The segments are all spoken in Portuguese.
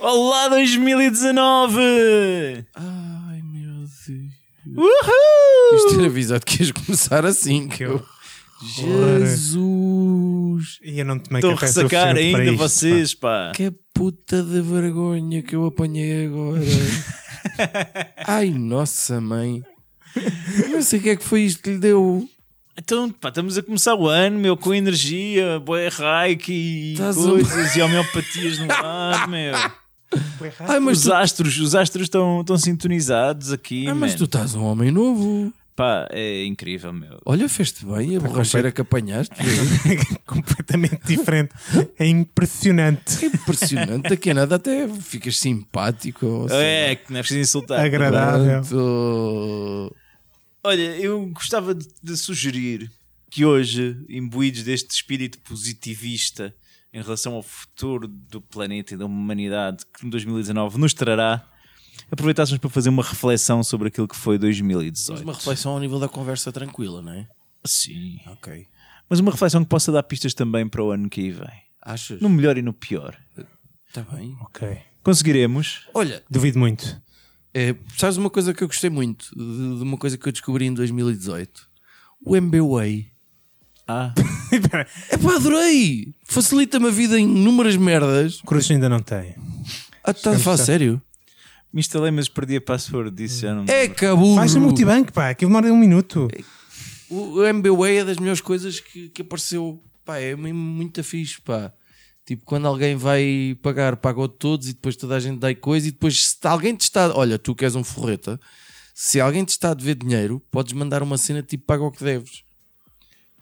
Olá 2019! Ai meu Deus. Uhul! Isto ter avisado que ias começar assim. Que eu... Jesus! E eu não tomei Estão a ressacar para ainda isto, pá. vocês, pá. Que puta de vergonha que eu apanhei agora. Ai, nossa mãe. Não sei o que é que foi isto que lhe deu. Então, pá, estamos a começar o ano, meu, com energia, boé reiki e Estás a- coisas e homeopatias no ar, meu. Ai, mas Os tu, astros, os astros estão, estão sintonizados aqui, ah, mas tu estás um homem novo. Pá, é incrível, meu. Olha, fez-te bem a borracheira que apanhaste. completamente diferente. É impressionante. Impressionante. Daqui a nada até ficas simpático. É, que não é preciso insultar. Agradável. Pronto. Olha, eu gostava de, de sugerir que hoje, imbuídos deste espírito positivista em relação ao futuro do planeta e da humanidade que 2019 nos trará, aproveitássemos para fazer uma reflexão sobre aquilo que foi 2018. Mas uma reflexão ao nível da conversa tranquila, não é? Sim. Ok. Mas uma reflexão que possa dar pistas também para o ano que aí vem. Achas? No melhor e no pior. Está bem. Ok. Conseguiremos? Olha, Duvido muito. é, sabes uma coisa que eu gostei muito de, de uma coisa que eu descobri em 2018? O MBWay. Ah, É pá, adorei! Facilita-me a vida em inúmeras merdas. Cruz ainda não tem. Ah, estás a falar sério? Me instalei, mas perdi a password disso. Já não... É cabulo! Vais no multibanco, pá. Aquilo demora um minuto. O, o MBWay é das melhores coisas que, que apareceu. Pá, é mesmo muito fixe, pá. Tipo, quando alguém vai pagar, pagou todos e depois toda a gente dá coisa e depois se alguém te está... Olha, tu que és um forreta, se alguém te está a dever dinheiro, podes mandar uma cena tipo paga o que deves.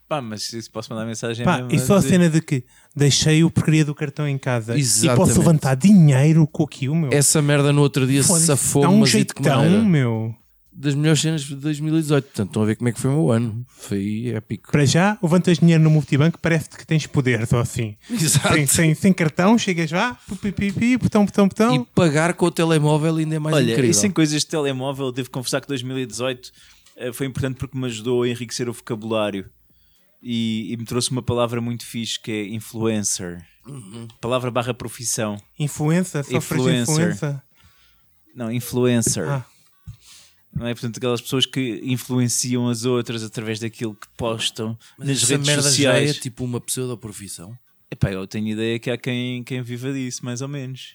Pá, mas isso posso mandar mensagem Pá, mesmo e só a dizer- cena de que deixei o porcaria do cartão em casa e Exatamente. posso levantar dinheiro com aquilo, meu. Essa merda no outro dia Foda-se, safou um que jeitão, meu. Das melhores cenas de 2018. Portanto, estão a ver como é que foi o meu ano. Foi épico. Para já, levantas dinheiro no multibanco, parece que tens poder, só assim. Exato. Sem, sem, sem cartão, chegas lá, pi, pi, pi, pi, botão, botão, botão. E pagar com o telemóvel ainda é mais Olha, incrível. e sem coisas de telemóvel, devo confessar que 2018 eh, foi importante porque me ajudou a enriquecer o vocabulário e, e me trouxe uma palavra muito fixe que é influencer. Palavra barra profissão. De Influencer. influenza. Não, influencer. Ah. Não é? Portanto, aquelas pessoas que influenciam as outras através daquilo que postam Mas nas essa redes merda sociais. já é tipo uma pseudo-profissão. Epá, eu tenho ideia que há quem, quem viva disso, mais ou menos.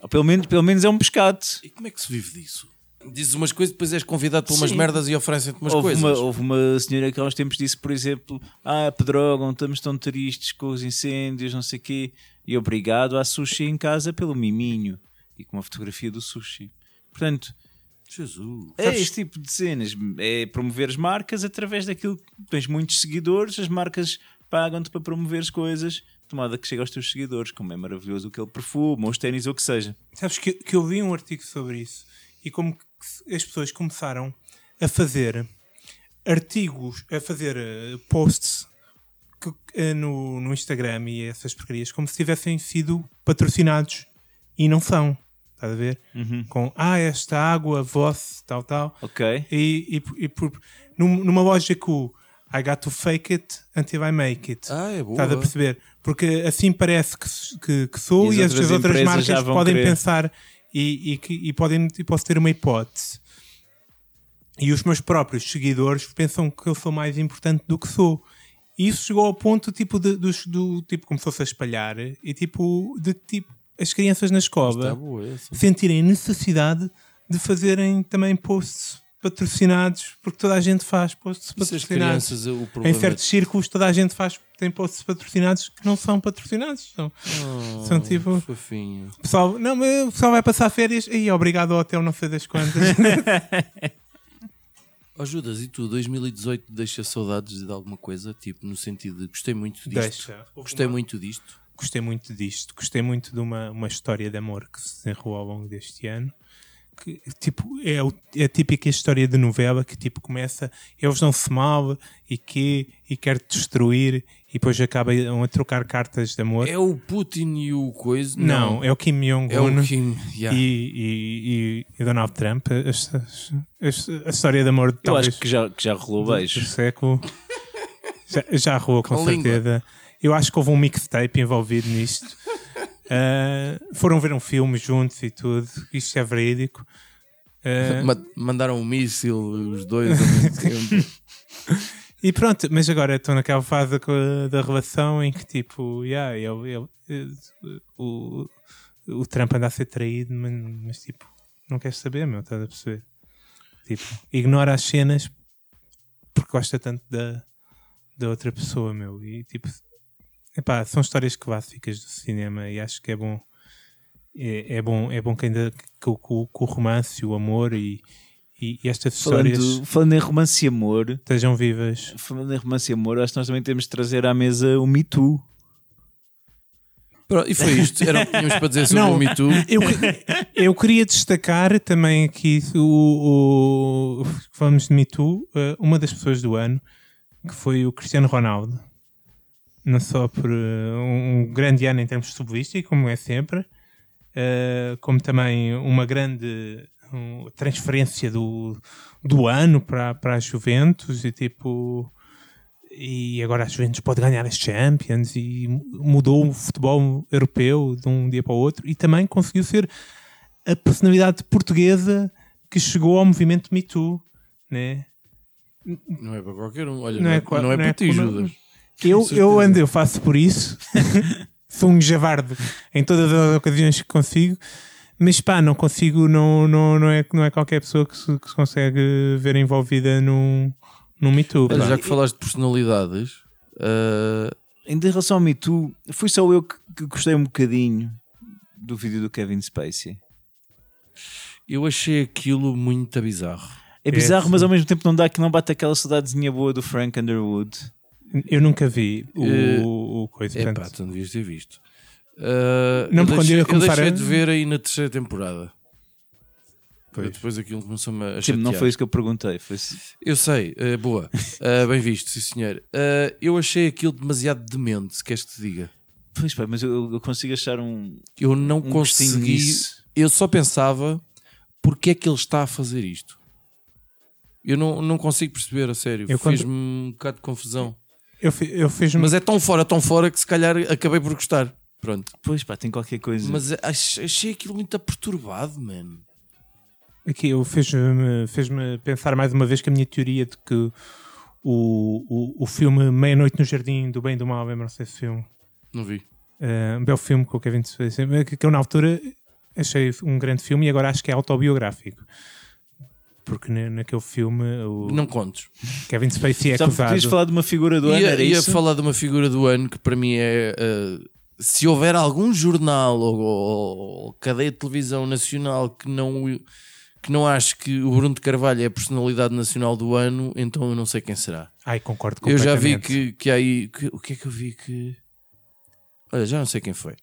Ou pelo menos, pelo menos é um pescado. E como é que se vive disso? Dizes umas coisas, depois és convidado para umas Sim. merdas e oferecem-te umas houve, coisas. uma, houve uma senhora que há uns tempos disse, por exemplo, ah, pedrogam, estamos tão tristes com os incêndios, não sei o quê, e obrigado à sushi em casa pelo miminho e com uma fotografia do sushi. Portanto, Jesus. é este tipo de cenas, é promover as marcas através daquilo que tens muitos seguidores, as marcas pagam-te para promover as coisas, tomada que chega aos teus seguidores, como é maravilhoso aquele perfume, ou os ténis, ou o que seja. Sabes que, que eu vi um artigo sobre isso e como as pessoas começaram a fazer artigos, a fazer eh, posts que- eh, no, no Instagram e essas porcarias como se tivessem sido patrocinados e não são. Estás a ver? Com ah, esta água, voz, tal, tal. Ok? E, e, e por, num- numa lógica I got to fake it until I make it. Ah, é boa. Estás a perceber? Porque assim parece que, que, que sou E e as outras as outras já marcas podem querer. pensar e, e, que- e podem, e posso ter uma hipótese. E os meus próprios seguidores pensam que eu sou mais importante do que sou. E isso chegou ao ponto tipo de, dos- do tipo começou-se a espalhar e tipo de tipo as crianças na escola boa essa. sentirem necessidade de fazerem também posts patrocinados, porque toda a gente faz posts patrocinados. crianças, Em certos círculos, toda a gente faz, tem posts patrocinados que não são patrocinados. São, Oh, são tipo. Fofinho. o pessoal, não, mas o pessoal vai passar férias e obrigado ao hotel, não sei das quantas. Oh, Judas, e tu, 2018 deixa saudades de alguma coisa? Tipo, no sentido de gostei muito disto. Deixa. Gostei muito disto. Gostei muito disto. Gostei muito de uma, uma história de amor que se desenrolou ao longo deste ano. Que, tipo, é, o- é a típica história de novela que tipo começa, eles não se mal e que e quer destruir e depois acabam a trocar cartas de amor. É o Putin e o coisa? não, é o Kim é Jong-un o Kim. yeah. e, e, e- e Donald Trump. A, a- a- a história de amor Eu talvez acho que já, que já rolou beijo. século já, já rolou com, Com língua. certeza. Eu acho que houve um mixtape envolvido nisto. Ah, foram ver um filme juntos e tudo. Isto é verídico. Ma- Mandaram um míssil, os dois ao mesmo tempo. e pronto, mas agora estou naquela fase da, da relação em que tipo, yeah, ele, ele- eh, o, o Trump anda a ser traído, mas, mas, tipo, não queres saber, meu, estás a perceber? Tipo, ignora as cenas porque gosta tanto da, da outra pessoa, meu. E tipo, epá, são histórias clássicas do cinema e acho que é bom. É, é bom, é bom que ainda que, o- que o- que o romance, o amor e, e, e estas histórias Falando, falando em romance e amor, estejam vivas. falando em romance e amor, acho que nós também temos de trazer à mesa o Me Too. E foi isto. Era o que tínhamos para dizer sobre Não. o Me Too. Eu, eu queria destacar também aqui o, o falamos de Me Too, eh, uma das pessoas do ano, que foi o Cristiano Ronaldo. Não só por eh, um, um grande ano em termos de futbolística, como é sempre, eh, como também uma grande um, transferência do, do ano para, para a Juventus e tipo e agora a Juventus pode ganhar as Champions e mudou o futebol europeu de um dia para o outro e também conseguiu ser a personalidade portuguesa que chegou ao movimento Me Too, né? Não é para qualquer um. Olha, Não não, é é, qua- não é não para é ti, Judas. Eu, eu ando, eu faço por isso. Sou um javarde em todas as ocasiões que consigo. Mas pá, não consigo, não, não, não, é, não é qualquer pessoa que se, que se consegue ver envolvida num, num Me Too. Olha, já que falaste de personalidades, Ainda em relação ao Me Too, fui só eu que, que gostei um bocadinho do vídeo do Kevin Spacey. eu achei aquilo muito bizarro. É bizarro, sim. mas ao mesmo tempo não dá que não bate aquela saudadezinha boa do Frank Underwood. Eu nunca vi o, Eh, o coisa. É portanto, pá, tu não devias ter visto. Ah, Não, eu porque quando deixei, eu ia eu começar deixei a- de ver aí na terceira temporada. Pois. Depois aquilo começou-me a Tipo, chatear. não foi isso que eu perguntei. Foi se- Eu sei, eh, boa. Eh, bem visto, sim senhor. Eh, eu achei aquilo demasiado demente, se queres que te diga. Pois pá, mas eu, eu consigo achar um, Eu não um consegui. Eu só pensava porque é que ele está a fazer isto. Eu não, não consigo perceber, a sério. Eu quando- um bocado de confusão. Eu, eu fiz Mas é tão fora, tão fora que se calhar acabei por gostar. Pronto. Pois pá, tem qualquer coisa. Mas ach- achei aquilo muito perturbado, mano. Aqui eu fez-me fez pensar mais uma vez que a minha teoria de que o, o, o filme Meia-Noite no Jardim do Bem e do Mal, lembram-se desse filme? Não vi. Eh, um belo filme com o Kevin Spacey, que, que eu na altura achei um grande filme e agora acho que é autobiográfico. Porque na- naquele filme o Não contes. Kevin Spacey é Já acusado. podias falar de uma figura do ano, ia, era ia isso? falar de uma figura do ano que para mim é. eh, se houver algum jornal ou, ou- ou cadeia de televisão nacional que não, que não ache que o Bruno de Carvalho é a personalidade nacional do ano, então eu não sei quem será. Ai, concordo Eu já vi que, que aí. que- o que é que eu vi que. Olha, já não sei quem foi.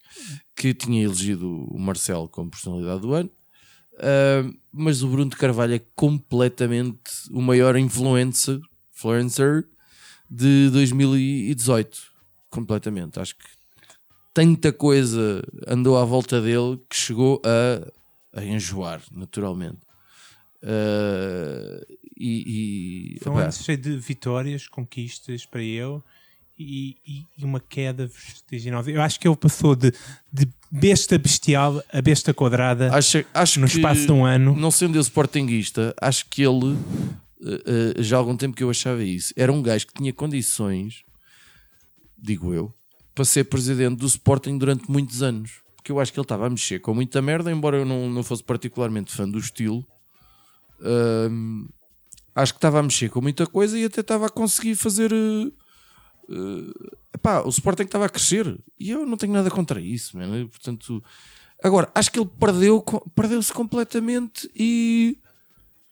Que tinha elegido o Marcelo como personalidade do ano. Ah, mas o Bruno de Carvalho é completamente o maior influencer, influencer de 2018. Completamente. Acho que tanta coisa andou à volta dele que chegou a, a enjoar, naturalmente. Ah, e, e Foi um ano cheio de vitórias, conquistas para ele e, e- uma queda vertiginosa. Eu acho que ele passou de, de besta bestial a besta quadrada acho, acho no que, espaço de um ano. não sendo eu sportinguista, acho que ele, eh, eh, já há algum tempo que eu achava isso, era um gajo que tinha condições, digo eu, para ser presidente do Sporting durante muitos anos. Porque eu acho que ele estava a mexer com muita merda, embora eu não, não fosse particularmente fã do estilo. Acho que estava a mexer com muita coisa e até estava a conseguir fazer. Eh, epá, o Sporting estava a crescer e eu não tenho nada contra isso, mano. Portanto, agora acho que ele perdeu, perdeu-se completamente e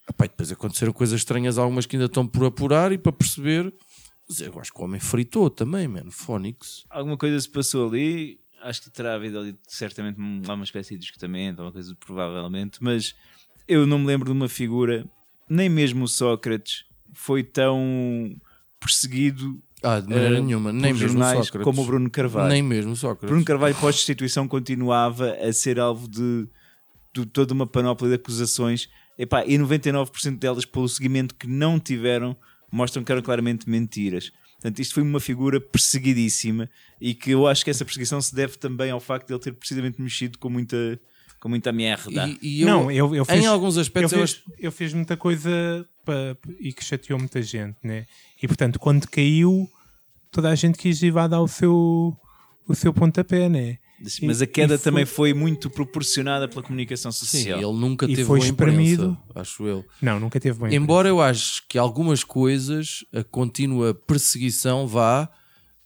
epá, depois aconteceram coisas estranhas, algumas que ainda estão por apurar e para perceber. Mas eu acho que o homem fritou também, mano. Fónix. Alguma coisa se passou ali. Acho que terá havido ali certamente um- uma espécie de esgotamento, uma coisa provavelmente, mas eu não me lembro de uma figura, nem mesmo o Sócrates, foi tão perseguido Ah, de maneira eh, nenhuma. Nem mesmo jornais Sócrates. como o Bruno Carvalho. Nem mesmo Sócrates. Bruno Carvalho, pós-destituição, continuava a ser alvo de, de toda uma panóplia de acusações. Epá, e 99% delas, pelo seguimento que não tiveram, mostram que eram claramente mentiras. Portanto, isto foi uma figura perseguidíssima e que eu acho que essa perseguição se deve também ao facto de ele ter precisamente mexido com muita, com muita merda. E, e eu, não, eu, eu fiz, em alguns aspectos, eu eu fiz, acho- eu fiz muita coisa e que chateou muita gente, né? E portanto, quando caiu, toda a gente quis ir lá dar o seu, o seu pontapé, né? Mas E- a queda e foi- também foi muito proporcionada pela comunicação sim, social. ele nunca E teve foi boa imprensa, espremido. acho eu. Não, nunca teve bem. Embora eu acho que algumas coisas, a contínua perseguição vá,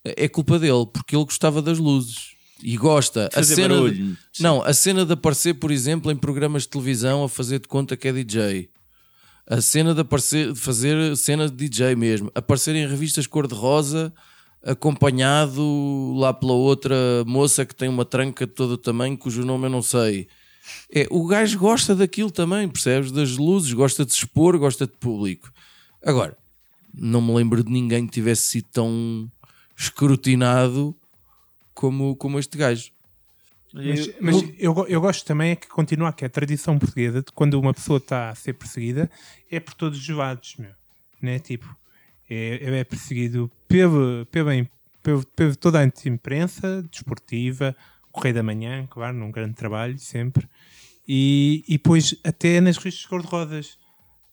é culpa dele, porque ele gostava das luzes. E gosta. A Fazer cena barulho. de, não, a cena de aparecer, por exemplo, em programas de televisão a fazer de conta que é DJ. A cena de aparecer, de fazer cena de DJ mesmo. Aparecer em revistas cor-de-rosa, acompanhado lá pela outra moça que tem uma tranca de todo o tamanho, cujo nome eu não sei. É, o gajo gosta daquilo também, percebes? Das luzes, gosta de se expor, gosta de público. Agora, não me lembro de ninguém que tivesse sido tão escrutinado como, como este gajo. Mas, mas eu, eu gosto também é que continua que é a tradição portuguesa de quando uma pessoa está a ser perseguida é por todos os lados, meu. Né? Tipo, é, é perseguido pelo, pela, pelo, pelo toda a imprensa desportiva, Correio da Manhã, claro, num grande trabalho, sempre. E, e depois até nas revistas cor-de-rosas.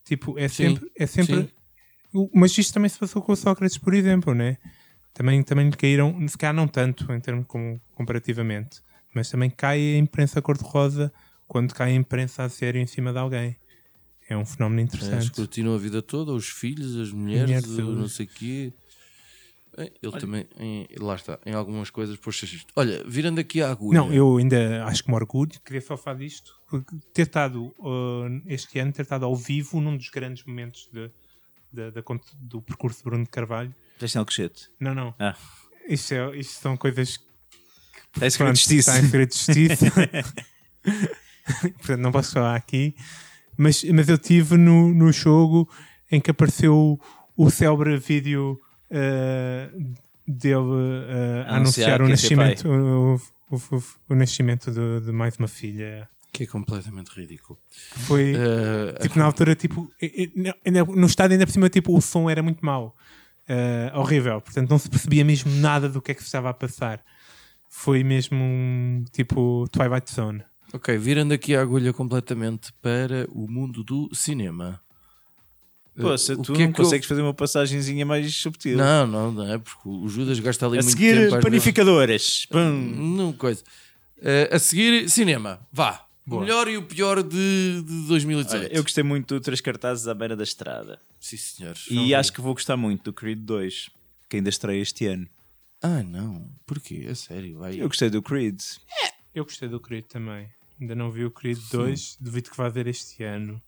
Tipo, é Sim, sempre. É sempre sim. mas isto também se passou com o Sócrates, por exemplo, né? Também, também lhe caíram, se calhar não tanto em termos como, comparativamente, mas também cai a imprensa cor-de-rosa quando cai a imprensa a sério em cima de alguém. É um fenómeno É, interessante. escrutinam a vida toda, os filhos, as mulheres, o não sei o quê. É, Ele também, em- lá está, em algumas coisas, poxa, isto. Olha, virando aqui a agulha. Não, eu ainda acho que me orgulho, queria só falar disto, porque ter estado uh, este ano, ter estado ao vivo num dos grandes momentos de- de- da cont- do percurso de Bruno de Carvalho. Teste Alcochete. Não, não. Ah. Isto, é- isto são coisas Está escrito Pronto, justiça. Está em segredo de justiça. Portanto, não posso falar aqui. Mas, mas eu estive no, no jogo em que apareceu o célebre vídeo eh, dele a Anunciar anunciar o nascimento, o, o- o- o nascimento de, de mais uma filha. Que é completamente ridículo. Foi Eh, tipo na altura, tipo, no estádio ainda por cima, tipo, o som era muito mau, Eh, horrível. Portanto, não se percebia mesmo nada do que é que se estava a passar. Foi mesmo tipo Twilight Zone. Ok, virando aqui a agulha completamente para o mundo do cinema. Poxa, Eh, o tu que é não que eu- consegues fazer uma passagenzinha mais subtil. Não, não, não é porque o Judas gasta ali a muito seguir, tempo. às panificadoras. Pum. vezes. Não, coisa. Eh, a seguir, cinema. Vá. O Boa. melhor e o pior de, de 2018. Olha, eu gostei muito do Três Cartazes à beira da estrada. Sim, senhores. E acho que vou gostar muito do Creed 2, que ainda estreia este ano. Ah, não. Porquê? A sério. Vai. Eu gostei do Creed. Eu gostei do Creed também. Ainda não vi o Creed 2, devido que vai ver este ano.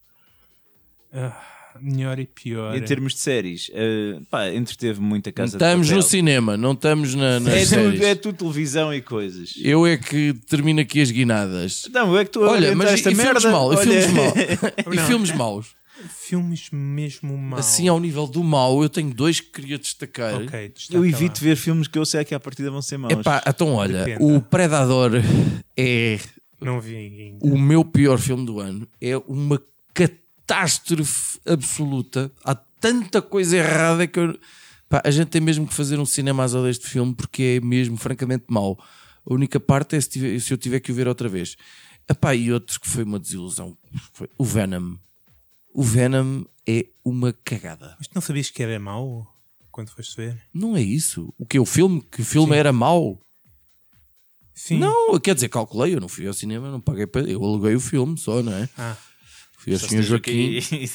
Ah, melhor e pior. Em termos de séries, eh, pá, entreteve muito a Não casa de estamos no cinema, não estamos na, nas É séries. tudo, é tudo televisão e coisas. Eu é que termino aqui as guinadas. Não, é que tu Olha, a mas e, esta e filmes merda, mal, e olha- filmes mal, e Não. filmes maus. Filmes mesmo maus. Assim, ao nível do mal, eu tenho dois que queria destacar. Ok, destaca Eu lá. evito ver filmes que eu sei que à partida vão ser maus. Epá, então olha, Depende. o Predador é Não vi ainda. o meu pior filme do ano. É uma catástrofe absoluta. Há tanta coisa errada que eu... Pá, a gente tem mesmo que fazer um cinema às deste filme porque é mesmo francamente mau. A única parte é se, tiver- se eu tiver que o ver outra vez. Epá, e outro que foi uma desilusão. Foi o Venom. O Venom é uma cagada. Mas tu não sabias que era mau quando foste ver? Não é isso. O que? O filme? Que o filme era mau? Sim. Não, quer dizer, calculei. Eu não fui ao cinema, não paguei para. Eu aluguei o filme só, não é? Ah, Fui ao Só Sr. Joaquim. aqui.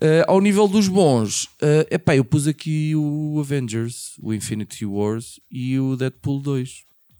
Uh, ao nível dos bons, uh, epá, eu pus aqui o Avengers, o Infinity Wars e o Deadpool 2.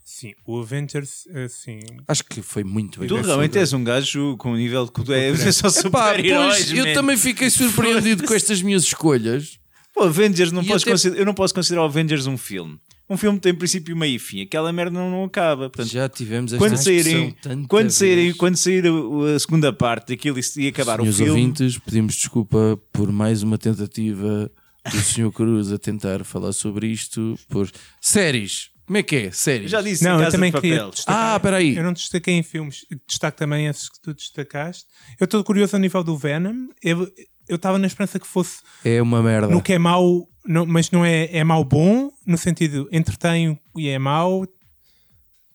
sim. O Avengers, assim... Acho que foi muito bem. Tu realmente és um gajo com um nível de cultura. É só Pá, super-heróis. pois, eu também fiquei surpreendido com estas minhas escolhas. Pô, Avengers não podes até- considerar- eu não posso considerar o Avengers um filme. Um filme tem princípio, meio e fim. Aquela merda não, não acaba. Portanto, Já tivemos esta quando discussão saírem, tanta quando saírem, vez. quando sair a, a segunda parte daquilo e- acabar Senhores o filme, ouvintes, pedimos desculpa por mais uma tentativa do Sr. Cruz a tentar falar sobre isto. Por séries, como é que é? Séries. já disse Não, em eu também de queria destacar. Ah, espera aí. Eu não destaquei em filmes, destaco também esses que tu destacaste. Eu estou curioso ao nível do Venom. Eu estava na esperança que fosse É uma merda. no que é mau, não- mas não é, é mau bom, no sentido entretém e é mau.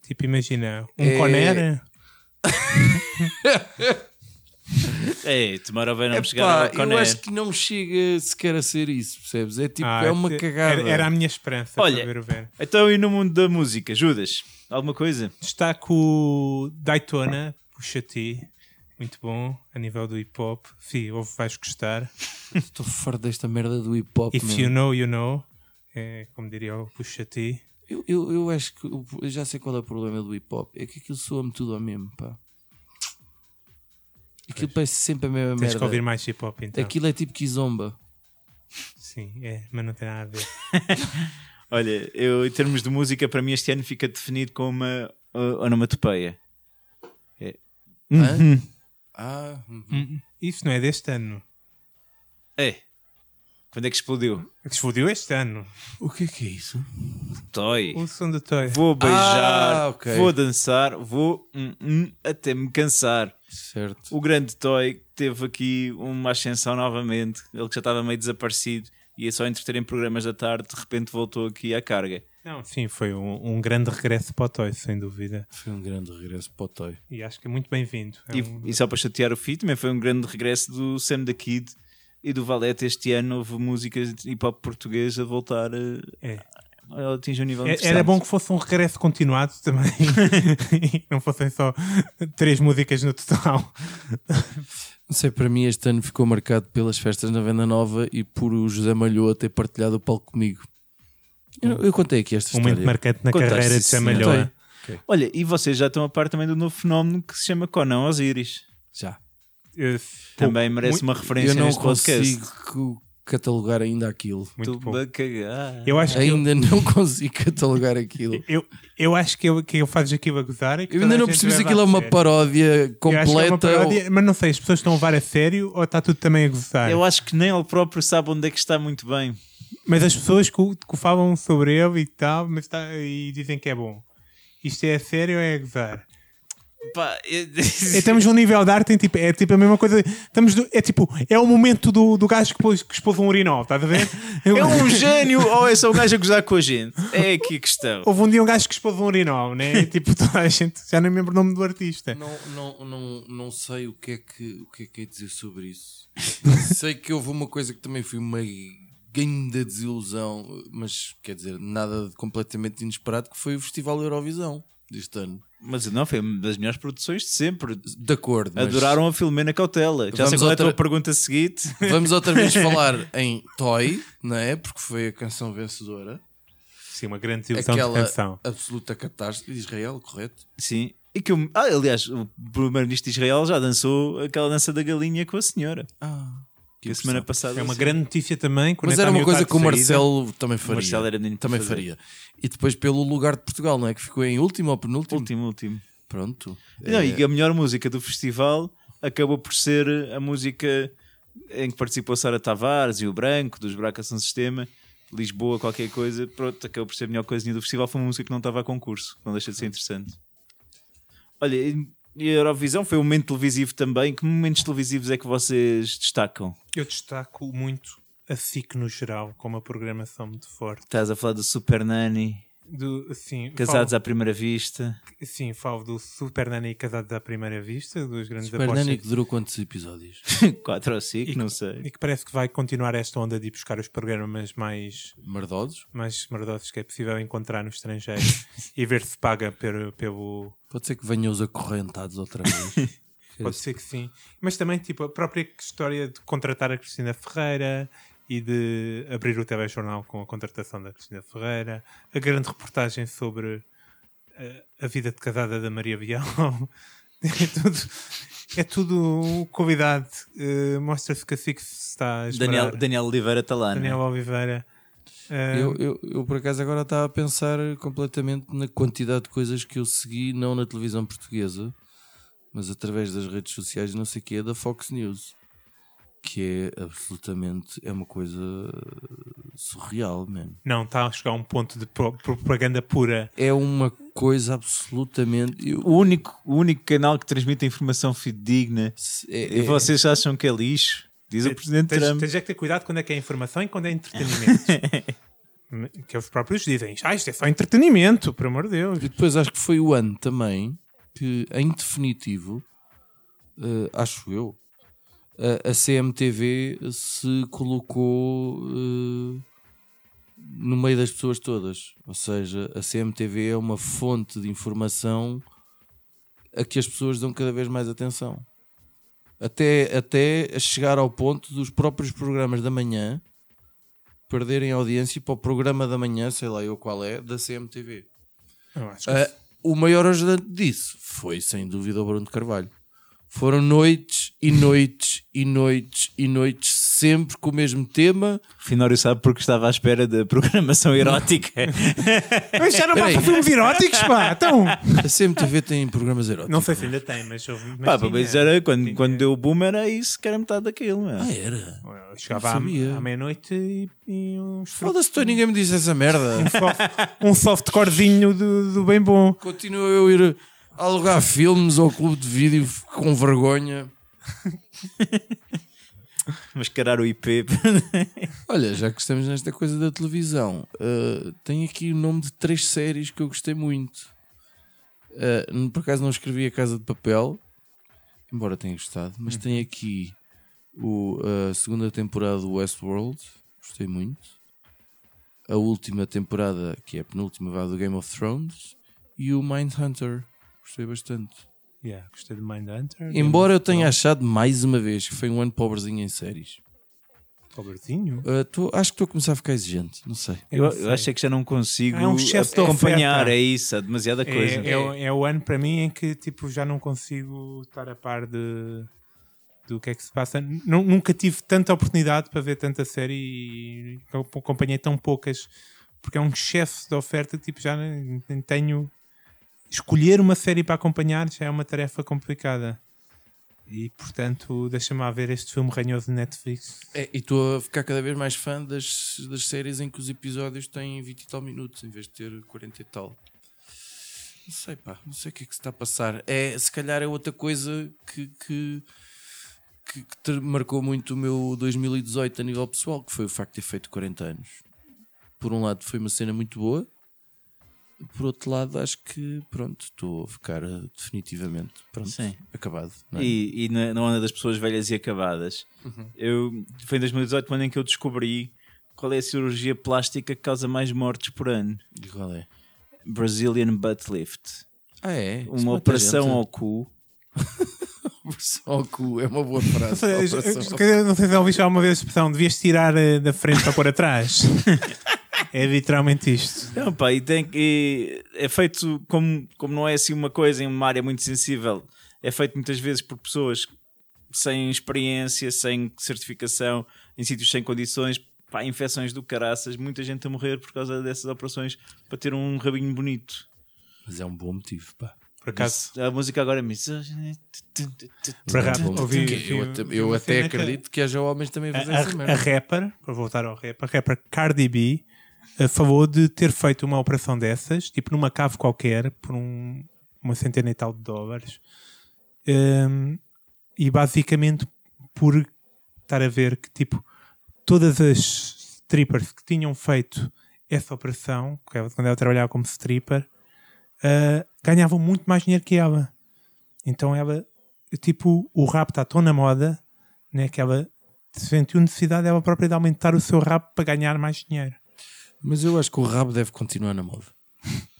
Tipo, imagina, um É- Conner. É, tomara o Venom Epá, chegar ao eu acho que não chega sequer a ser isso, percebes? É tipo, Ah, é uma era- cagada. Era, a minha esperança Olha. para ver o Venom. Então, e no mundo da música, Judas? Alguma coisa? Destaco o Daytona, Pusha T. Muito bom, a nível do hip hop. Sim, ouve, vais gostar. Estou farto desta merda do hip hop. If man. you know, you know. É, como diria o Pusha T. Eu, eu, eu acho que eu já sei qual é o problema do hip hop. É que aquilo soa-me tudo ao mesmo, pá. Aquilo parece sempre a mesma Tens que ouvir merda. mais hip hop então. Aquilo é tipo Kizomba. Sim, é, mas não tem nada a ver. Olha, eu, em termos de música, para mim este ano fica definido como uma onomatopeia. É. Hã? Uhum. Ah, hum. Hum, Isso não é deste ano. É. Quando é que explodiu? Explodiu este ano. o que é que é isso? Toy. O som do Toy. Vou beijar, Ah, ok. vou dançar, vou hum, hum, até me cansar. Certo. O grande Toy teve aqui uma ascensão novamente. Ele que já estava meio desaparecido e é só entreter em programas da tarde, de repente voltou aqui à carga. Não, sim, foi um, um grande regresso para o Toy, sem dúvida. Foi um grande regresso para o Toy. E acho que é muito bem-vindo. É E, um- e só para chatear o Fih, também foi um grande regresso do Sam da Kid e do Valete. Este ano houve músicas de hip hop português a voltar a, é. a atingir um nível É-. Era bom que fosse um regresso continuado também. e não fossem só três músicas no total. Não sei, para mim este ano ficou marcado pelas festas na Venda Nova e por o José Malhoa ter partilhado o palco comigo. Eu, eu contei aqui esta Um momento marcante na Contaste, carreira de sim, Chamalhoa. Olha, e vocês já estão a par também do novo fenómeno que se chama Conan Osiris. Já. Eu- Também Pô, merece muito- uma referência Eu não neste podcast. consigo catalogar ainda aquilo. Muito bom. a cagar. Eu acho que eu, Ainda não consigo catalogar aquilo. eu, eu acho que eu, que eu fazes aquilo a gozar. e que Eu ainda não percebi se aquilo é uma paródia Eu acho que é uma completa. paródia, mas não sei, as pessoas estão a levar a sério ou está tudo também a gozar? Eu acho que nem ele próprio sabe onde é que está muito bem. Mas as pessoas que, o- que falam sobre ele e tal, mas tá- e dizem que é bom. Isto é sério ou é a gozar? Pá, eu- Estamos num nível de arte em tipo, é tipo a mesma coisa. Estamos do- é tipo, é o momento do, do gajo que pôs, que expôs um urinol, estás a ver? É um gênio ou é só um gajo a gozar com a gente? É aqui a questão. Houve um dia um gajo que expôs um urinol, né? tipo, toda a gente já nem me lembro o nome do artista. Não, não, não, não sei o que, é que, o que é que é dizer sobre isso. sei que houve uma coisa que também foi uma grande desilusão, mas quer dizer, nada de completamente inesperado, que foi o Festival Eurovisão deste ano. Mas não, foi uma das melhores produções de sempre. De acordo. mas Adoraram a Filomena Cautela. Já sei Vamos qual é a tua outra- pergunta seguinte. Vamos outra vez falar em Toy, não é? Porque foi a canção vencedora. Sim, uma grande desilusão de Aquela canção. absoluta catástrofe de Israel, correto? Sim. E que, o- ah, aliás, o primeiro-ministro de Israel já dançou aquela dança da galinha com a senhora. Ah, Que a semana passada. É uma grande notícia também. o Mas era uma coisa que o de saída. Marcelo também faria. Marcelo era também fazer. faria. E depois pelo lugar de Portugal, não é? Que ficou em último ou penúltimo? Último, último. Pronto. Não, É, e a melhor música do festival acabou por ser a música em que participou Sara Tavares e o Branco, dos Bracas São Sistema, Lisboa, qualquer coisa. Pronto, acabou por ser a melhor coisinha do festival. Foi uma música que não estava a concurso, não deixa de ser interessante. Olha, e a Eurovisão foi um momento televisivo também. Que momentos televisivos é que vocês destacam? Eu destaco muito a SIC no geral, com uma programação muito forte. Estás a falar do Super Nani, Do, assim, Casados falo, à Primeira Vista. Sim, falo do Super Nani e Casados à Primeira Vista, duas grandes Super apostas. Nani que durou quantos episódios? 4 ou 5, E não que- sei. E que parece que vai continuar esta onda de ir buscar os programas mais, Mardosos? mais merdosos que é possível encontrar no estrangeiro e ver se paga pelo. pelo... Pode ser que venham os acorrentados outra vez. Pode ser que sim. Mas também, tipo, a própria história de contratar a Cristina Ferreira e de abrir o telejornal com a contratação da Cristina Ferreira, a grande reportagem sobre eh, a vida de casada da Maria Vial. é tudo, é tudo qualidade. Eh, Mostra-se que a SIC está a. Daniel, Daniel Oliveira está lá, é? Daniel Oliveira. Ah, Eu, eu, eu, por acaso agora estava a pensar completamente na quantidade de coisas que eu segui, não na televisão portuguesa, mas através das redes sociais, não sei o que, da Fox News, que é absolutamente é uma coisa surreal, mano. Não, está a chegar a um ponto de pro- propaganda pura. É uma coisa absolutamente. O único, o único canal que transmite informação fidedigna é- e é- vocês acham que é lixo? Diz o Presidente Tens, Trump. tens é que ter cuidado quando é que é informação e quando é entretenimento. que os próprios dizem, ah, isto é só entretenimento, por amor de Deus. E depois acho que foi o ano também que, em definitivo, eh, acho eu, a, CMTV se colocou eh, no meio das pessoas todas. Ou seja, a CMTV é uma fonte de informação a que as pessoas dão cada vez mais atenção. Até, até chegar ao ponto dos próprios programas da manhã perderem audiência para o programa da manhã, sei lá eu qual é, da CMTV. Que Ah, o maior ajudante disso foi, sem dúvida, o Bruno de Carvalho. Foram noites e noites e noites e noites, sempre com o mesmo tema. O Finório sabe porque estava à espera da programação erótica. Mas já não passa filmes eróticos, pá. Então. A CMTV tem programas eróticos. Não sei se ainda tem, mas houve. mas Pá, menos era quando, tinha- quando deu o boom era isso que era metade daquilo. meu. Ah, era? Eu Chegava à, meia-noite e, e uns Foda-se, tu, ninguém me disse essa merda. soft, um softcorezinho do, do bem bom. Continuo eu a ir alugar filmes ao clube de vídeo com vergonha. Mascarar o IP. Olha, já que estamos nesta coisa da televisão, uh, tem aqui o nome de três séries que eu gostei muito. Uh, por acaso não escrevi A Casa de Papel, embora tenha gostado, mas tem aqui o, a segunda temporada do Westworld, gostei muito. A última temporada, que é a penúltima, do Game of Thrones, e o Mindhunter, gostei bastante. Yeah, gostei de Mindhunter. Embora eu tenha achado mais uma vez que foi um ano pobrezinho em séries. Pobrezinho. Uh, tô- acho que estou a começar a ficar exigente, não sei. Eu, eu sei. acho é que já não consigo É um excesso de acompanhar. oferta. É isso, há demasiada coisa. É, é, o- é o ano para mim em que tipo, já não consigo estar a par de do que é que se passa. Nu- nunca tive tanta oportunidade para ver tanta série e acompanhei tão poucas porque é um excesso de oferta tipo, já nem tenho. Escolher uma série para acompanhar já é uma tarefa complicada. E portanto, deixa-me ver este filme ranhoso de Netflix. É, e estou a ficar cada vez mais fã das, das séries em que os episódios têm 20 e tal minutos em vez de ter 40 e tal. Não sei, pá, não sei o que é que se está a passar. É, se calhar é outra coisa que, que, que, que marcou muito o meu 2018 a nível pessoal, que foi o facto de ter feito 40 anos. Por um lado, foi uma cena muito boa. Por outro lado, acho que pronto, estou a ficar eh, definitivamente pronto, Sim. acabado. não é? E, e na, na onda das pessoas velhas e acabadas. Eu, foi em 2018 quando em que eu descobri qual é a cirurgia plástica que causa mais mortes por ano. E qual é? Brazilian Butt Lift. Ah, é? Isso Uma mata operação ao cu. Operação ao cu, é uma boa frase. Não sei, Operação ao eu não sei se já ouviste alguma vez a expressão devias tirar eh, da frente para pôr atrás. é literalmente isto. Não, pá, e tem que. É feito como, como não é assim uma coisa em uma área muito sensível, é feito muitas vezes por pessoas sem experiência, sem certificação, em sítios sem condições, pá, infecções do caraças, muita gente a morrer por causa dessas operações para ter um rabinho bonito. Mas é um bom motivo, pá. Por acaso, A música agora é ouvi, motivo. ouvi- eu eu até acredito que haja homens também a A, fazer essa a, a rapper, para voltar ao rapper, a rapper Cardi B falou de ter feito uma operação dessas, tipo numa cave qualquer, por um- uma centena e tal de dólares. Ehm, e basicamente por estar a ver que tipo todas as strippers que tinham feito essa operação, quando ela trabalhava como stripper, eh, ganhavam muito mais dinheiro que ela. Então ela, tipo, o rap está tão na moda, né, que ela sentiu necessidade ela própria de aumentar o seu rap para ganhar mais dinheiro. Mas eu acho que o rabo deve continuar na moda.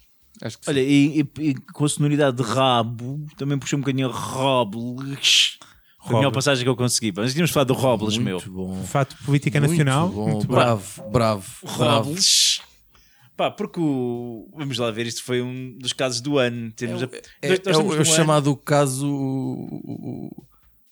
Acho que sim. Olha, e, e- e com a sonoridade de rabo, também puxei um bocadinho Robles. Foi a melhor Robles. passagem que eu consegui. Mas tínhamos falado do Robles, meu. muito bom. Fato política Muito nacional. bom. muito bom. bravo, bravo, bravo. Robles. Pá, porque o... Vamos lá ver, isto foi um dos casos do ano. Temos a- É, nós- nós é o- temos é o um ano- chamado caso o, o- o-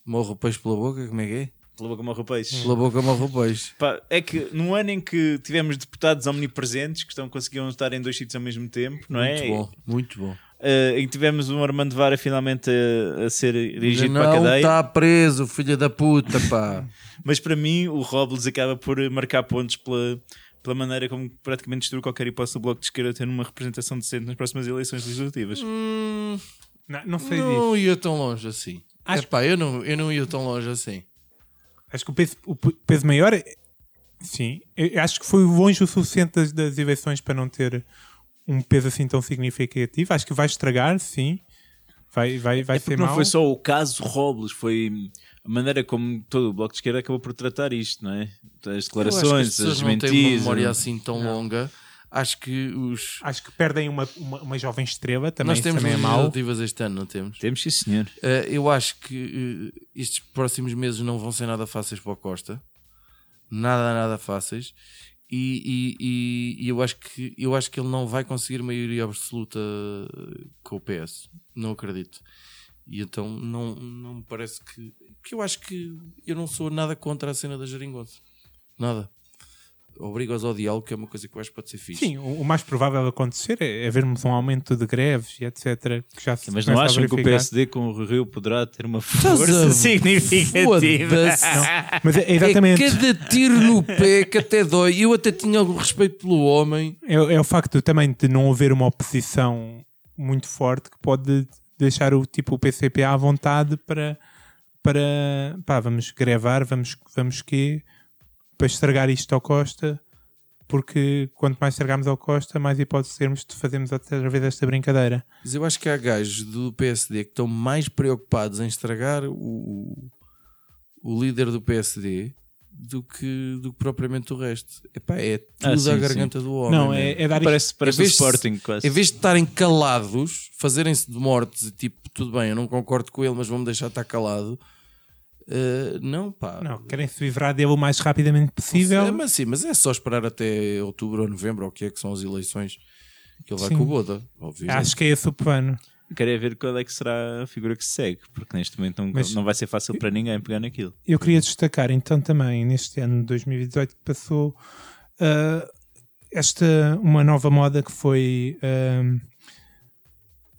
morre o peixe pela boca, como é que é? Pela boca morre o peixe. Pela boca morre o peixe. Pá, é que num ano em que tivemos deputados omnipresentes que estão, conseguiam estar em dois sítios ao mesmo tempo, não é? Muito bom, muito bom. Eh, em que tivemos um Armando Vara finalmente a, a ser dirigido para a não cadeia. está preso, filha da puta, pá. Mas para mim, o Robles acaba por marcar pontos pela, pela maneira como praticamente destruiu qualquer hipótese do Bloco de Esquerda ter uma representação decente nas próximas eleições legislativas. Hum, Não, não sei disso. não ia tão longe assim. Acho- Epá, eu não, eu não ia tão longe assim. Acho que o peso, o pe- peso maior é. Sim, eu acho que foi longe o suficiente das, das eleições para não ter um peso assim tão significativo. Acho que vai estragar, sim. Vai, vai, vai É ser não mau. foi só o caso Robles, foi a maneira como todo o Bloco de Esquerda acabou por tratar isto, não é? As Eu acho que declarações, as pessoas as não têm uma mentiras. memória assim tão longa. Acho que os. Acho que perdem uma, uma, uma jovem estrela também. Nós temos também é legislativas este ano, não temos? Temos sim, senhor. Eh, eu acho que eh, estes próximos meses não vão ser nada fáceis para o Costa. Nada, nada fáceis. E, e- e- e eu, acho que, eu acho que ele não vai conseguir maioria absoluta eh, com o PS. Não acredito. E então não, não me parece que. Porque eu acho que eu não sou nada contra a cena da Jeringonça. Nada. Obrigo-os ao diálogo, que é uma coisa que eu acho que pode ser fixe. Sim, o, o mais provável acontecer é, é vermos um aumento de greves e etc. Que já se Mas não acham que o. PSD com o Rio poderá ter uma força significativa? Foda-se. Mas é, exatamente. É cada tiro no pé que até dói. Eu até tinha algum respeito pelo homem. É, é o facto também de não haver uma oposição muito forte que pode deixar o tipo o PCP à vontade para para pá, vamos grevar, vamos, vamos quê? Para estragar isto ao Costa, porque quanto mais estragarmos ao Costa, mais hipótese termos de fazermos outra vez esta brincadeira. Mas eu acho que há gajos do PSD que estão mais preocupados em estragar o, o, líder do PSD do que, do que propriamente o resto. Epá, é tudo Ah, sim, a sim. garganta do homem. não, né? é, é dar Parece, parece Em o vez de- Sporting quase. Em vez de estarem calados, fazerem-se de mortes e tipo, tudo bem, eu não concordo com ele, mas vamos deixar estar calado. Eh, não, pá. não, querem se livrar dele o mais rapidamente possível. Mas sim, mas é só esperar até outubro ou novembro, ou o que é que são as eleições que ele vai Sim. com o Boda, obviamente. Acho que é esse o plano. Quero é ver qual é que será a figura que se segue, porque neste momento não, Mas- não vai ser fácil para ninguém pegar naquilo. Eu queria destacar então também neste ano de 2018 que passou ah, esta uma nova moda que foi ah,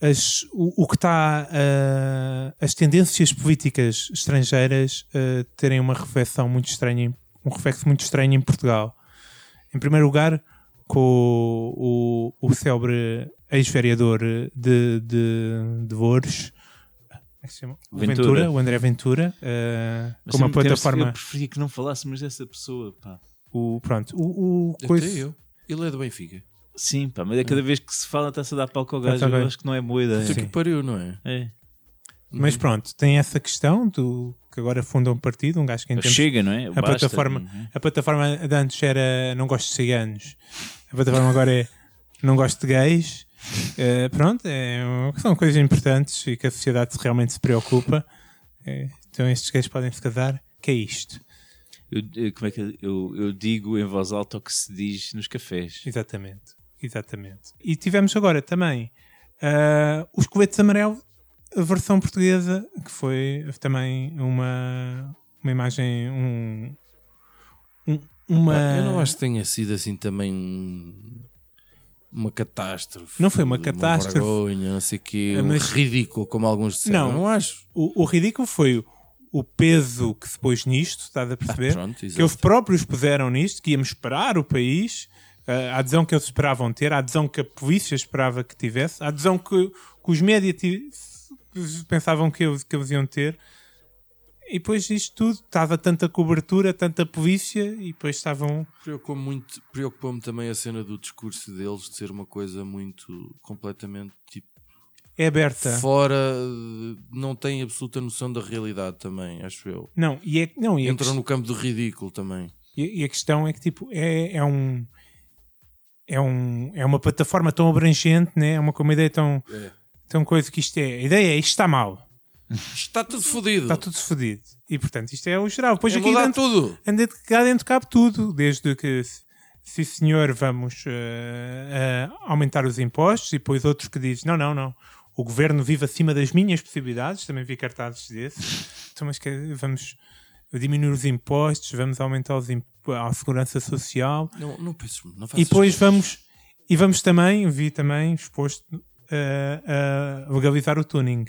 as, o, o que está ah, as tendências políticas estrangeiras ah, terem uma reflexão muito estranha, em- um reflexo muito estranho em Portugal. Em primeiro lugar, com o, o, o célebre ex-vereador de, de, de como é que se chama? O Ventura. Ventura, o André Ventura, ah, Mas com uma plataforma. Eu preferia que não falássemos dessa pessoa, pá. O, pronto, o, o coisa. eu. Ele é do Benfica. Sim, pá, mas é cada vez que se fala está-se a dar palco ao gajo, Tá, tá bem. eu acho que não é boa ideia. Puta Sim. que pariu, não é? É. Mas pronto, tem essa questão do que agora funda um partido, um gajo que em tempos- Chega, não é? a Basta, plataforma, é? a plataforma de antes era não gosto de ciganos, a plataforma agora é não gosto de gays. Eh, pronto, é, são coisas importantes e que a sociedade realmente se preocupa. Eh, então estes gays podem se casar. Que é isto? Eu, eu- como é que eu, eu digo em voz alta o que se diz nos cafés? Exatamente, exatamente. E tivemos agora também ah, os coletes amarelos, a versão portuguesa, que foi também uma, uma imagem, um, um- uma... Eu não acho que tenha sido assim também um- uma catástrofe. Não foi uma catástrofe. vergonha, não sei o quê. Um mas- ridículo, como alguns disseram. Não. Não, acho. O, o ridículo foi o peso que se pôs nisto, estás a perceber? pronto, que eles próprios puseram nisto, que íamos esperar o país, ah, a adesão que eles esperavam ter, a adesão que a polícia esperava que tivesse, a adesão que, que os médias pensavam que eles, que eles iam ter. E depois isto tudo, estava tanta cobertura, tanta polícia, e depois estavam. Preocupou-me muito, preocupou-me também a cena do discurso deles de ser uma coisa muito completamente tipo É aberta. fora, não tem absoluta noção da realidade também, acho eu. Não, e é, não, e a Entram no campo do ridículo também. E, e a questão é que tipo, é, é um. É, um, é uma plataforma tão abrangente, né? é uma, uma ideia tão, É. tão coisa que isto é. A ideia é isto está mal, Está tudo fodido. está tudo fodido. E portanto, isto é o geral. Depois é aqui dentro, tudo. anda- cá dentro cabe tudo, desde que se- senhor, vamos eh, eh, aumentar os impostos, e depois outros que dizem não, não, não. O governo vive acima das minhas possibilidades, também vi cartazes desses. Então, mas que vamos diminuir os impostos, vamos aumentar os imp a segurança social Não, não penso, não e faças depois vamos e vamos também, vi também exposto a, a legalizar o tuning.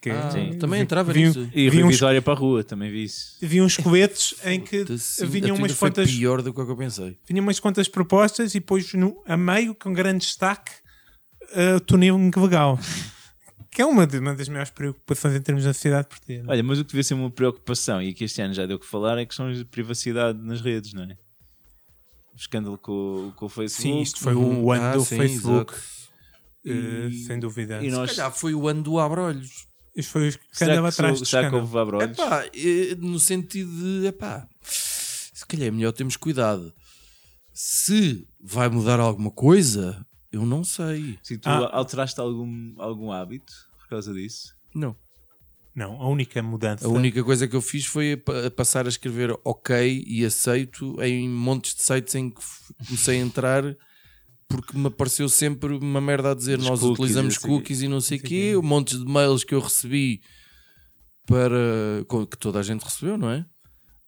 Que Ah, Sim. também entrava vi, nisso. E Vitória para a rua, também vi isso. vi uns coletes em que vinham umas quantas pior do que eu pensei. vinham umas quantas propostas e depois no, a meio, com grande destaque, uh, tuning legal. Que é uma, de- uma das maiores preocupações em termos da sociedade portuguesa. Olha, mas o que devia ser uma preocupação e que este ano já deu que falar é questões de privacidade nas redes, não é? O escândalo com, o- com o Facebook. Sim, isto foi Uhum. o ano Ah, do sim, Facebook, uh, E- sem dúvida. e nós- Se calhar foi o ano do Abrolhos. Isto foi o que Será andava que, atrás sou- de será que escândalo. houve abrolhos? Epá, eh, no sentido de, epá, se calhar é melhor termos cuidado. Se vai mudar alguma coisa, eu não sei. Se tu Ah. alteraste algum, algum hábito por causa disso? Não. Não, a única mudança. A única coisa que eu fiz foi pa- passar a escrever ok e aceito em montes de sites em que comecei a entrar porque me apareceu sempre uma merda a dizer Os nós cookies, utilizamos quê. cookies e não sei o quê, montes de mails que eu recebi para que toda a gente recebeu, não é?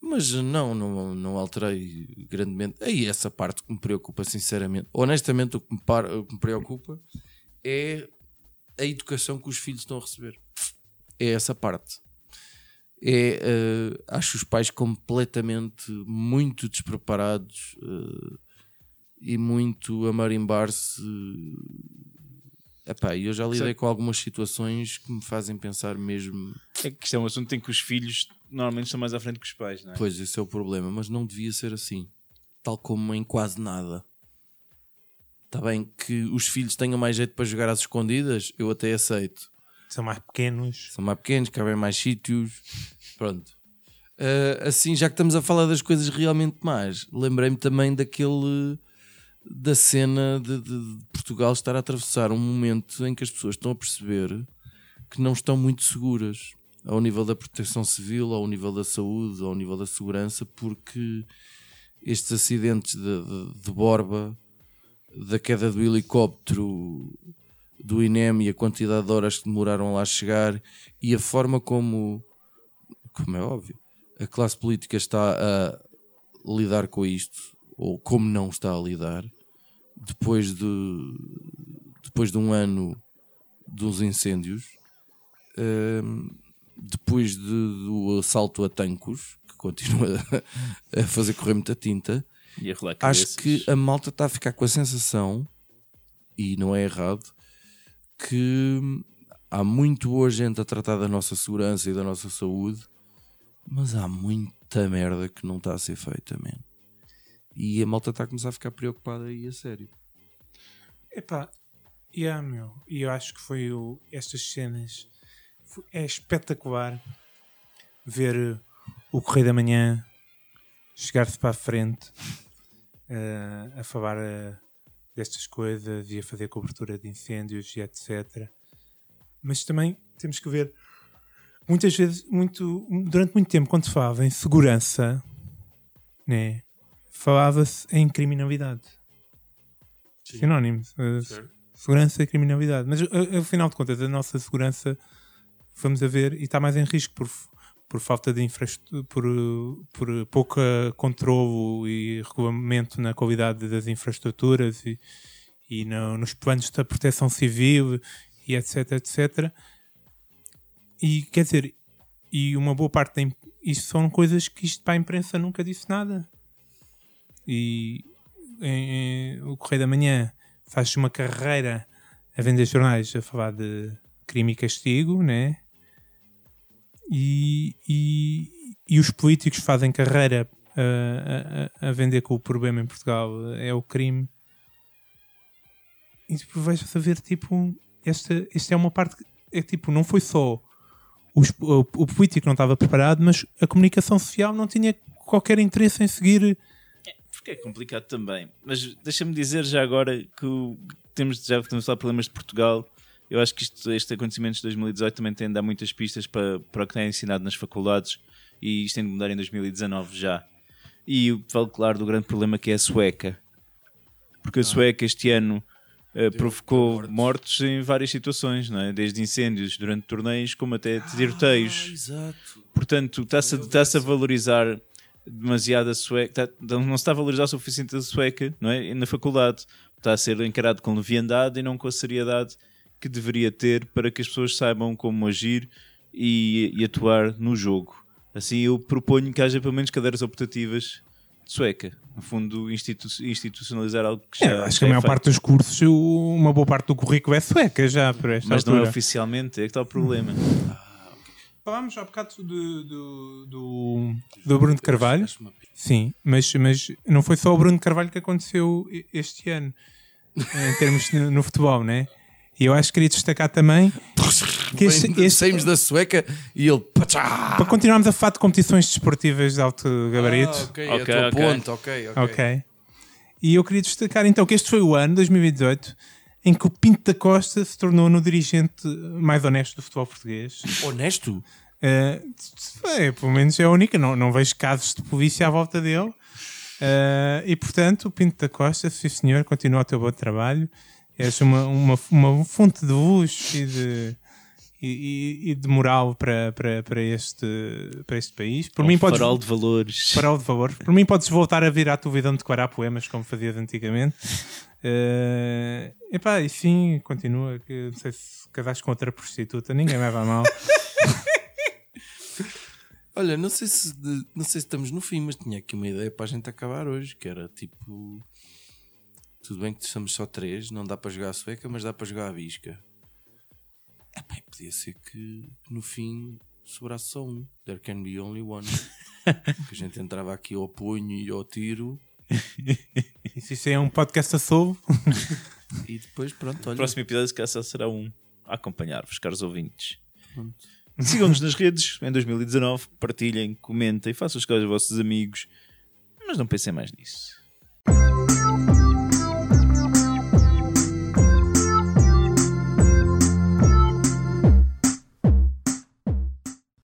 Mas não, não, não alterei grandemente. Aí essa parte que me preocupa, sinceramente. Honestamente, o que me, par- o que me preocupa é a educação que os filhos estão a receber. É essa parte. É, eh, acho os pais completamente muito despreparados eh, e muito a marimbar-se. Epá, eu já lidei Certo. com algumas situações que me fazem pensar mesmo. É que isto é um assunto em que os filhos normalmente estão mais à frente que os pais, não é? Pois, esse é o problema, mas não devia ser assim. Tal como em quase nada. Está bem que os filhos tenham mais jeito para jogar às escondidas, eu até aceito. São mais pequenos. São mais pequenos, cabem mais sítios. Pronto. Ah, assim, já que estamos a falar das coisas realmente más, lembrei-me também daquele. Da cena de, de- de Portugal estar a atravessar um momento em que as pessoas estão a perceber que não estão muito seguras ao nível da proteção civil, ao nível da saúde, ao nível da segurança, porque estes acidentes de, de, Borba, da queda do helicóptero do INEM e a quantidade de horas que demoraram a lá chegar e a forma como, como é óbvio, a classe política está a lidar com isto, ou como não está a lidar, depois de, depois de um ano dos incêndios, hum, depois de- do assalto a tancos, que continua a fazer correr muita tinta, acho que a malta está a ficar com a sensação, e não é errado, que há muito boa gente a tratar da nossa segurança e da nossa saúde, mas há muita merda que não está a ser feita, man. E a malta está a começar a ficar preocupada aí a sério. Epá, yeah, meu. E eu acho que foi o, estas cenas. foi- é espetacular ver uh, o Correio da Manhã chegar-se para a frente uh, a falar uh, destas coisas e a fazer cobertura de incêndios e etc. Mas também temos que ver. Muitas vezes, muito, durante muito tempo, quando se falava em segurança, né, falava-se em criminalidade sinónimos. Uh, segurança e criminalidade. Mas, uh, afinal de contas, a nossa segurança, vamos a ver, e está mais em risco por, por falta de infraestrutura, por, por pouco controlo e regulamento na qualidade das infraestruturas e, e no- nos planos da proteção civil e etc, etc. E, quer dizer, e uma boa parte da, isto são coisas que isto para a imprensa nunca disse nada. E em- em- o Correio da Manhã faz uma carreira a vender jornais a falar de crime e castigo, né? E, e, e os políticos fazem carreira a, a- a vender que o problema em Portugal é o crime. E depois vais a ver, tipo, esta, esta é uma parte que é tipo, não foi só os- o, o político não estava preparado, mas a comunicação social não tinha qualquer interesse em seguir Porque é complicado também. Mas deixa-me dizer já agora que o- temos, já temos de problemas de Portugal. Eu acho que isto, este acontecimento de 2018 também tem de dar muitas pistas para, para o que tem ensinado nas faculdades e isto tem de mudar em 2019 já. E falo, claro, do grande problema que é a sueca. Porque a sueca este ano eh, provocou mortes. em várias situações, não é? desde incêndios durante torneios como até tiroteios. Ah, exato. Portanto, está-se está a valorizar demasiado a sueca, está- não se está a valorizar o suficiente a sueca não é? na faculdade. Está a ser encarado com leviandade e não com a seriedade que deveria ter para que as pessoas saibam como agir e, e atuar no jogo. Assim, eu proponho que haja pelo menos cadeiras optativas de sueca. No fundo, institu- institucionalizar algo que já, É, acho que a é maior feito. parte dos cursos, uma boa parte do currículo é sueca já, por esta Mas não é altura. oficialmente, é que está o problema. Falámos há bocado do, do, do, do Bruno de Carvalho. Sim, mas, mas não foi só o Bruno de Carvalho que aconteceu este ano, em termos no, no futebol, né? E eu acho que queria destacar também que este, este- Saímos da sueca e ele. Pachá! para continuarmos a falar de competições desportivas de alto gabarito. Ah, ok, é o teu ok. ponto, ok, ok. Ok. E eu queria destacar então que este foi o ano, 2018, em que o Pinto da Costa se tornou no dirigente mais honesto do futebol português. Honesto? Eh, é, pelo menos é a única, não, não vejo casos de polícia à volta dele. Eh, e portanto, o Pinto da Costa, sim senhor, continua o teu bom trabalho. És uma, uma, uma fonte de luz e de, e, e- e de moral para, para, para, este, para este país. Por mim, podes, farol de valores. farol de favor. Por mim, podes voltar a vir à tua vida de decorar poemas como fazias antigamente. Eh, epá, e sim, continua. Que, não sei se casaste com outra prostituta, ninguém vai a mal. Olha, não sei, se de- não sei se estamos no fim, mas tinha aqui uma ideia para a gente acabar hoje, que era tipo. Tudo bem que estamos só três, não dá para jogar a sueca, mas dá para jogar a bisca. Epá, e podia ser que no fim sobrasse só um. There can be only one. que a gente entrava aqui ao punho e ao tiro E se isso é um podcast a solvo, e depois pronto, O olha. próximo episódio, se calhar, será um a acompanhar-vos, caros ouvintes. Sigam-nos nas redes em 2019, partilhem, comentem, façam as coisas aos vossos amigos, mas não pensem mais nisso.